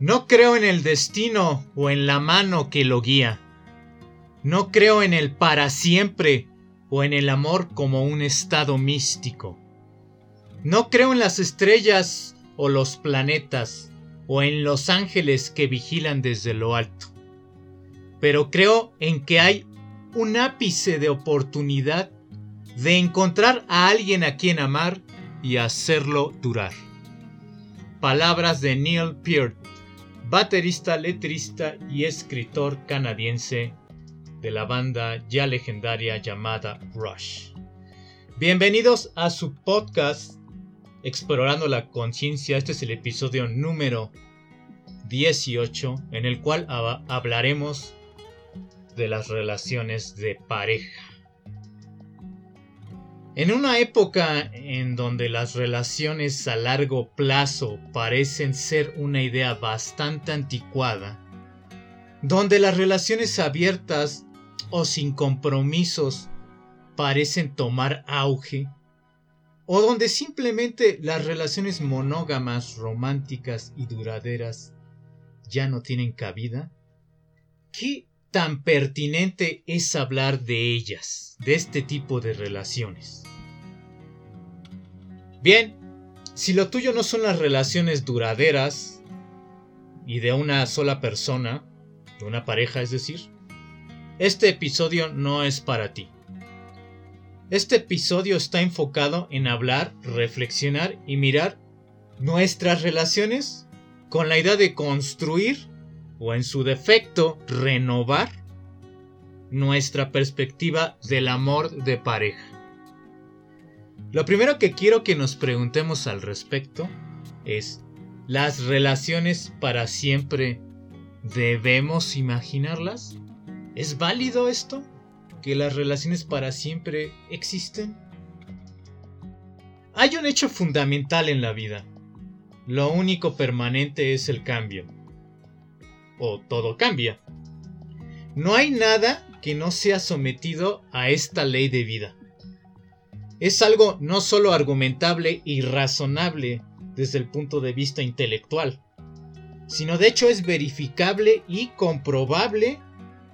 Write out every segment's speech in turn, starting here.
No creo en el destino o en la mano que lo guía. No creo en el para siempre o en el amor como un estado místico. No creo en las estrellas o los planetas o en los ángeles que vigilan desde lo alto. Pero creo en que hay un ápice de oportunidad de encontrar a alguien a quien amar y hacerlo durar. Palabras de Neil Peart, baterista, letrista y escritor canadiense de la banda ya legendaria llamada Rush. Bienvenidos a su podcast Explorando la Conciencia. Este es el episodio número 18 en el cual hablaremos de las relaciones de pareja. En una época en donde las relaciones a largo plazo parecen ser una idea bastante anticuada, donde las relaciones abiertas o sin compromisos parecen tomar auge, o donde simplemente las relaciones monógamas, románticas y duraderas ya no tienen cabida, ¿qué tan pertinente es hablar de ellas, de este tipo de relaciones? Bien, si lo tuyo no son las relaciones duraderas y de una sola persona, de una pareja es decir, este episodio no es para ti. Este episodio está enfocado en hablar, reflexionar y mirar nuestras relaciones con la idea de construir o en su defecto renovar nuestra perspectiva del amor de pareja. Lo primero que quiero que nos preguntemos al respecto es, ¿las relaciones para siempre debemos imaginarlas? ¿Es válido esto? ¿Que las relaciones para siempre existen? Hay un hecho fundamental en la vida. Lo único permanente es el cambio. O todo cambia. No hay nada que no sea sometido a esta ley de vida. Es algo no solo argumentable y razonable desde el punto de vista intelectual, sino de hecho es verificable y comprobable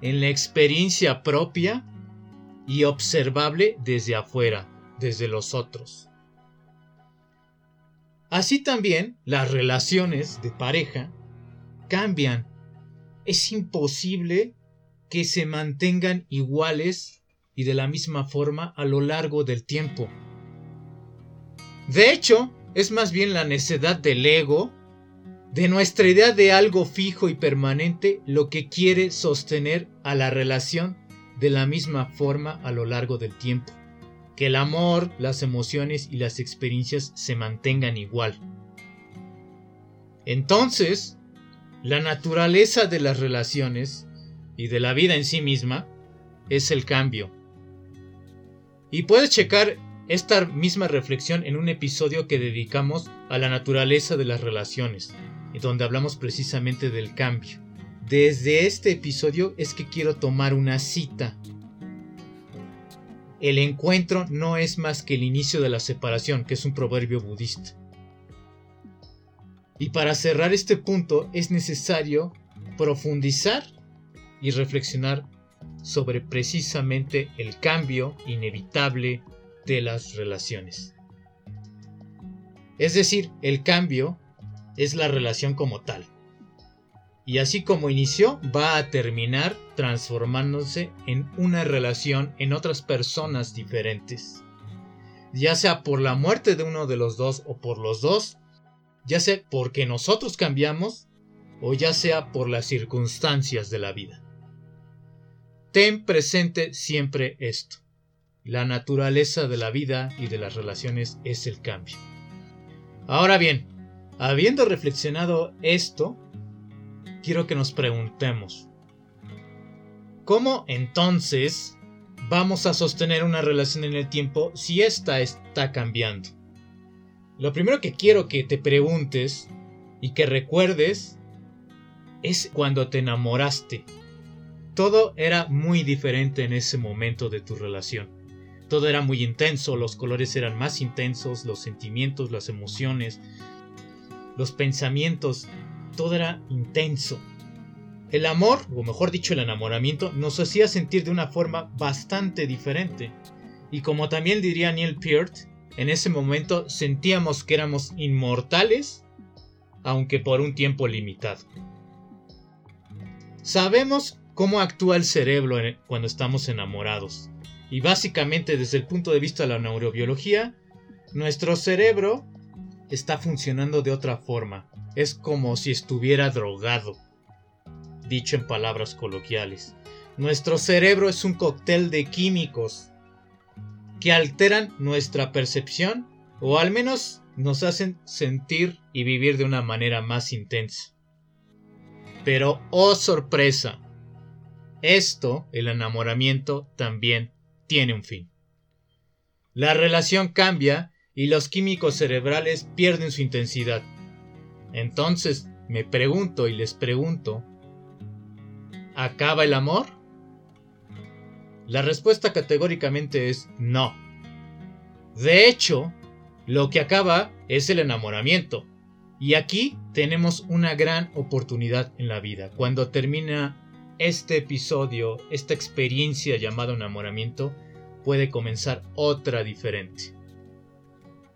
en la experiencia propia y observable desde afuera, desde los otros. Así también las relaciones de pareja cambian. Es imposible que se mantengan iguales y de la misma forma a lo largo del tiempo. De hecho, es más bien la necedad del ego de nuestra idea de algo fijo y permanente lo que quiere sostener a la relación de la misma forma a lo largo del tiempo. Que el amor, las emociones y las experiencias se mantengan igual. Entonces, la naturaleza de las relaciones y de la vida en sí misma es el cambio. Y puedes checar esta misma reflexión en un episodio que dedicamos a la naturaleza de las relaciones donde hablamos precisamente del cambio. Desde este episodio es que quiero tomar una cita. El encuentro no es más que el inicio de la separación, que es un proverbio budista. Y para cerrar este punto es necesario profundizar y reflexionar sobre precisamente el cambio inevitable de las relaciones. Es decir, el cambio es la relación como tal. Y así como inició, va a terminar transformándose en una relación en otras personas diferentes. Ya sea por la muerte de uno de los dos o por los dos, ya sea porque nosotros cambiamos o ya sea por las circunstancias de la vida. Ten presente siempre esto. La naturaleza de la vida y de las relaciones es el cambio. Ahora bien, Habiendo reflexionado esto, quiero que nos preguntemos, ¿cómo entonces vamos a sostener una relación en el tiempo si ésta está cambiando? Lo primero que quiero que te preguntes y que recuerdes es cuando te enamoraste. Todo era muy diferente en ese momento de tu relación. Todo era muy intenso, los colores eran más intensos, los sentimientos, las emociones, los pensamientos todo era intenso. El amor, o mejor dicho el enamoramiento, nos hacía sentir de una forma bastante diferente. Y como también diría Neil Peart, en ese momento sentíamos que éramos inmortales, aunque por un tiempo limitado. Sabemos cómo actúa el cerebro cuando estamos enamorados. Y básicamente desde el punto de vista de la neurobiología, nuestro cerebro está funcionando de otra forma. Es como si estuviera drogado. Dicho en palabras coloquiales. Nuestro cerebro es un cóctel de químicos que alteran nuestra percepción o al menos nos hacen sentir y vivir de una manera más intensa. Pero, oh sorpresa, esto, el enamoramiento, también tiene un fin. La relación cambia y los químicos cerebrales pierden su intensidad. Entonces, me pregunto y les pregunto, ¿acaba el amor? La respuesta categóricamente es no. De hecho, lo que acaba es el enamoramiento. Y aquí tenemos una gran oportunidad en la vida. Cuando termina este episodio, esta experiencia llamada enamoramiento, puede comenzar otra diferente.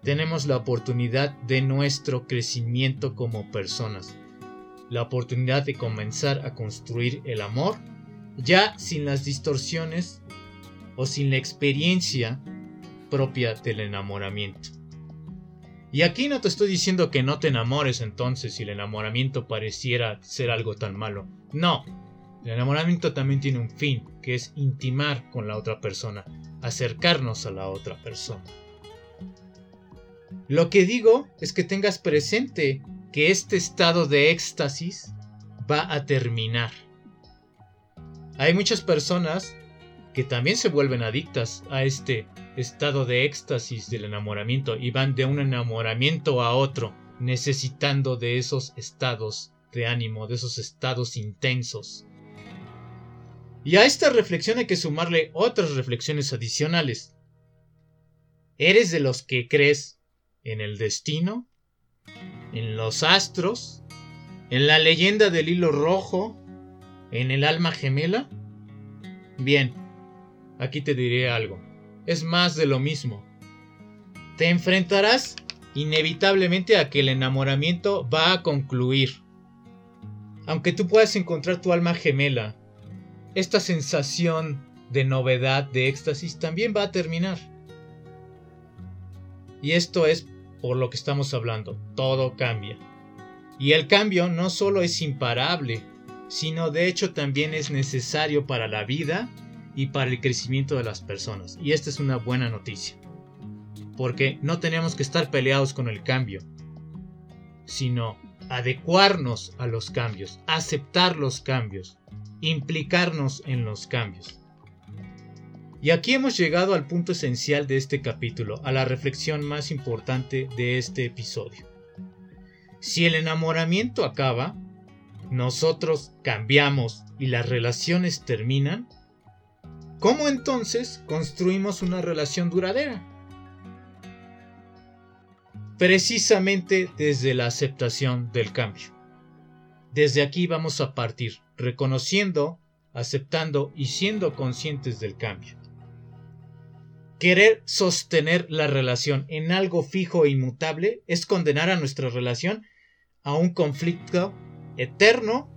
Tenemos la oportunidad de nuestro crecimiento como personas. La oportunidad de comenzar a construir el amor ya sin las distorsiones o sin la experiencia propia del enamoramiento. Y aquí no te estoy diciendo que no te enamores entonces si el enamoramiento pareciera ser algo tan malo. No, el enamoramiento también tiene un fin, que es intimar con la otra persona, acercarnos a la otra persona. Lo que digo es que tengas presente que este estado de éxtasis va a terminar. Hay muchas personas que también se vuelven adictas a este estado de éxtasis del enamoramiento y van de un enamoramiento a otro, necesitando de esos estados de ánimo, de esos estados intensos. Y a esta reflexión hay que sumarle otras reflexiones adicionales. ¿Eres de los que crees en el destino? ¿En los astros? ¿En la leyenda del hilo rojo? ¿En el alma gemela? Bien, aquí te diré algo. Es más de lo mismo. Te enfrentarás inevitablemente a que el enamoramiento va a concluir. Aunque tú puedas encontrar tu alma gemela, esta sensación de novedad, de éxtasis, también va a terminar. Y esto es por lo que estamos hablando. Todo cambia. Y el cambio no solo es imparable, sino de hecho también es necesario para la vida y para el crecimiento de las personas. Y esta es una buena noticia. Porque no tenemos que estar peleados con el cambio, sino adecuarnos a los cambios, aceptar los cambios, implicarnos en los cambios. Y aquí hemos llegado al punto esencial de este capítulo, a la reflexión más importante de este episodio. Si el enamoramiento acaba, nosotros cambiamos y las relaciones terminan, ¿cómo entonces construimos una relación duradera? Precisamente desde la aceptación del cambio. Desde aquí vamos a partir, reconociendo, aceptando y siendo conscientes del cambio. Querer sostener la relación en algo fijo e inmutable es condenar a nuestra relación a un conflicto eterno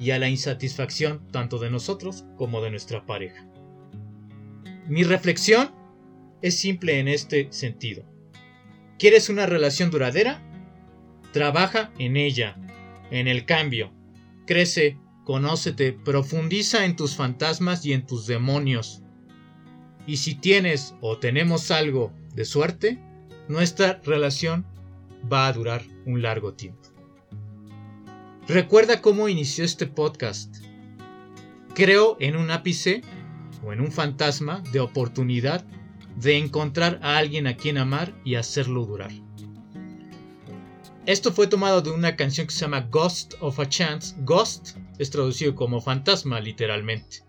y a la insatisfacción tanto de nosotros como de nuestra pareja. Mi reflexión es simple en este sentido. ¿Quieres una relación duradera? Trabaja en ella, en el cambio. Crece, conócete, profundiza en tus fantasmas y en tus demonios. Y si tienes o tenemos algo de suerte, nuestra relación va a durar un largo tiempo. Recuerda cómo inició este podcast. Creo en un ápice o en un fantasma de oportunidad de encontrar a alguien a quien amar y hacerlo durar. Esto fue tomado de una canción que se llama Ghost of a Chance. Ghost es traducido como fantasma literalmente.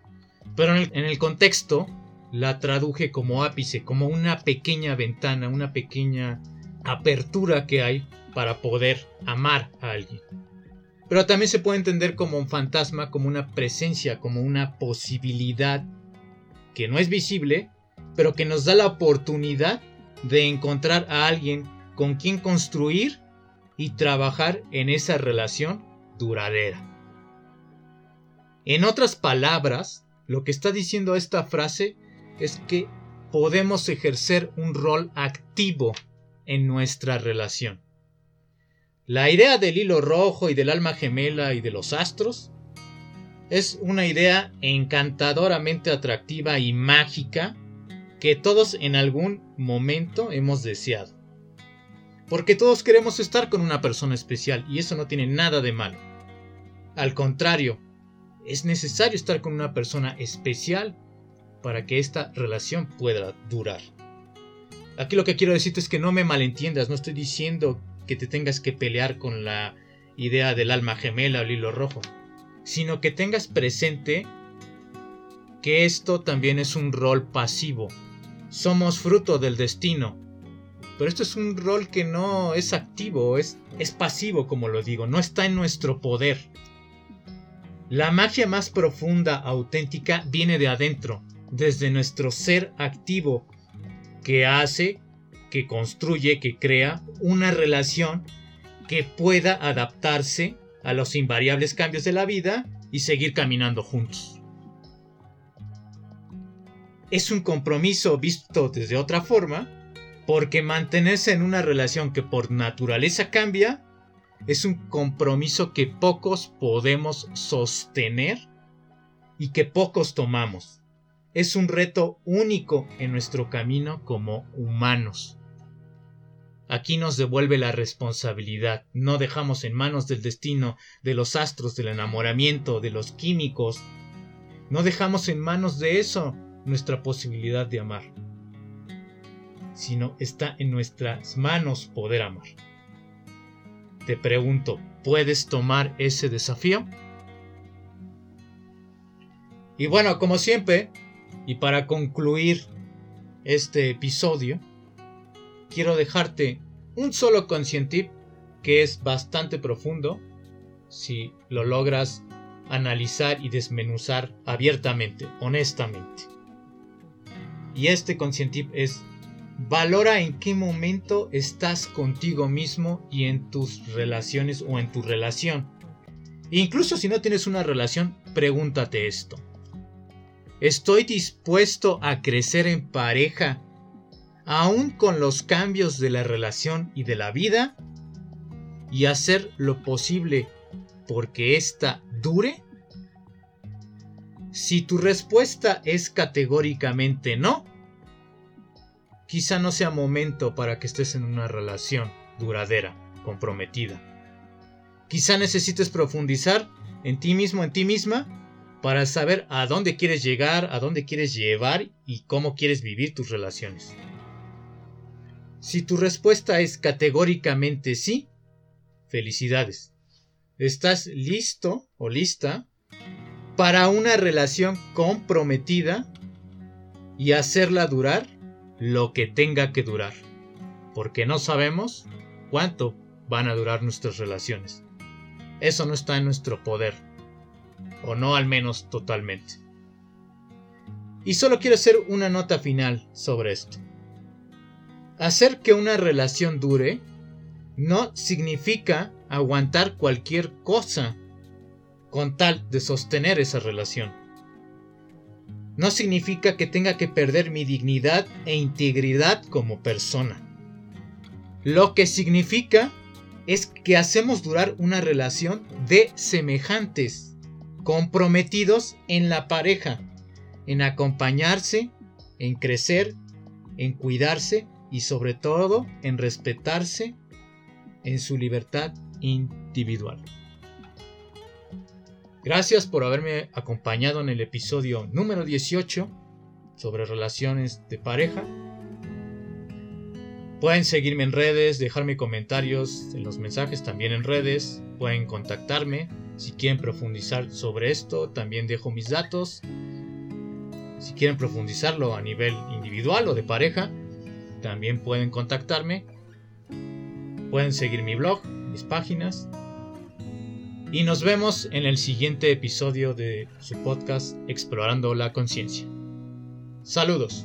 Pero en el, contexto la traduje como ápice, como una pequeña ventana, una pequeña apertura que hay para poder amar a alguien. Pero también se puede entender como un fantasma, como una presencia, como una posibilidad que no es visible, pero que nos da la oportunidad de encontrar a alguien con quien construir y trabajar en esa relación duradera. En otras palabras, lo que está diciendo esta frase es que podemos ejercer un rol activo en nuestra relación. La idea del hilo rojo y del alma gemela y de los astros es una idea encantadoramente atractiva y mágica que todos en algún momento hemos deseado. Porque todos queremos estar con una persona especial y eso no tiene nada de malo. Al contrario, es necesario estar con una persona especial para que esta relación pueda durar. Aquí lo que quiero decirte es que no me malentiendas, no estoy diciendo que te tengas que pelear con la idea del alma gemela o el hilo rojo, sino que tengas presente que esto también es un rol pasivo. Somos fruto del destino, pero esto es un rol que no es activo, es, es pasivo, como lo digo, no está en nuestro poder. La magia más profunda, auténtica, viene de adentro, desde nuestro ser activo, que hace, que construye, que crea una relación que pueda adaptarse a los invariables cambios de la vida y seguir caminando juntos. Es un compromiso visto desde otra forma, porque mantenerse en una relación que por naturaleza cambia es un compromiso que pocos podemos sostener y que pocos tomamos. Es un reto único en nuestro camino como humanos. Aquí nos devuelve la responsabilidad. No dejamos en manos del destino, de los astros, del enamoramiento, de los químicos. No dejamos en manos de eso nuestra posibilidad de amar sino está en nuestras manos poder amar. Te pregunto, ¿puedes tomar ese desafío? Y bueno, como siempre, y para concluir este episodio, quiero dejarte un solo conscientip que es bastante profundo si lo logras analizar y desmenuzar abiertamente, honestamente. Y este conscientip es Valora en qué momento estás contigo mismo y en tus relaciones o en tu relación. Incluso si no tienes una relación, pregúntate esto. ¿Estoy dispuesto a crecer en pareja aún con los cambios de la relación y de la vida? ¿Y hacer lo posible porque ésta dure? Si tu respuesta es categóricamente no, quizá no sea momento para que estés en una relación duradera, comprometida. Quizá necesites profundizar en ti mismo, en ti misma, para saber a dónde quieres llegar, a dónde quieres llevar y cómo quieres vivir tus relaciones. Si tu respuesta es categóricamente sí, felicidades. Estás listo o lista para una relación comprometida y hacerla durar lo que tenga que durar, porque no sabemos cuánto van a durar nuestras relaciones. Eso no está en nuestro poder, o no al menos totalmente. Y solo quiero hacer una nota final sobre esto. Hacer que una relación dure no significa aguantar cualquier cosa con tal de sostener esa relación no significa que tenga que perder mi dignidad e integridad como persona. Lo que significa es que hacemos durar una relación de semejantes, comprometidos en la pareja, en acompañarse, en crecer, en cuidarse y sobre todo en respetarse en su libertad individual. Gracias por haberme acompañado en el episodio número 18 sobre relaciones de pareja. Pueden seguirme en redes, dejarme comentarios en los mensajes también en redes. Pueden contactarme si quieren profundizar sobre esto. También dejo mis datos. Si quieren profundizarlo a nivel individual o de pareja, también pueden contactarme. Pueden seguir mi blog, mis páginas y nos vemos en el siguiente episodio de su podcast Explorando la Conciencia. Saludos.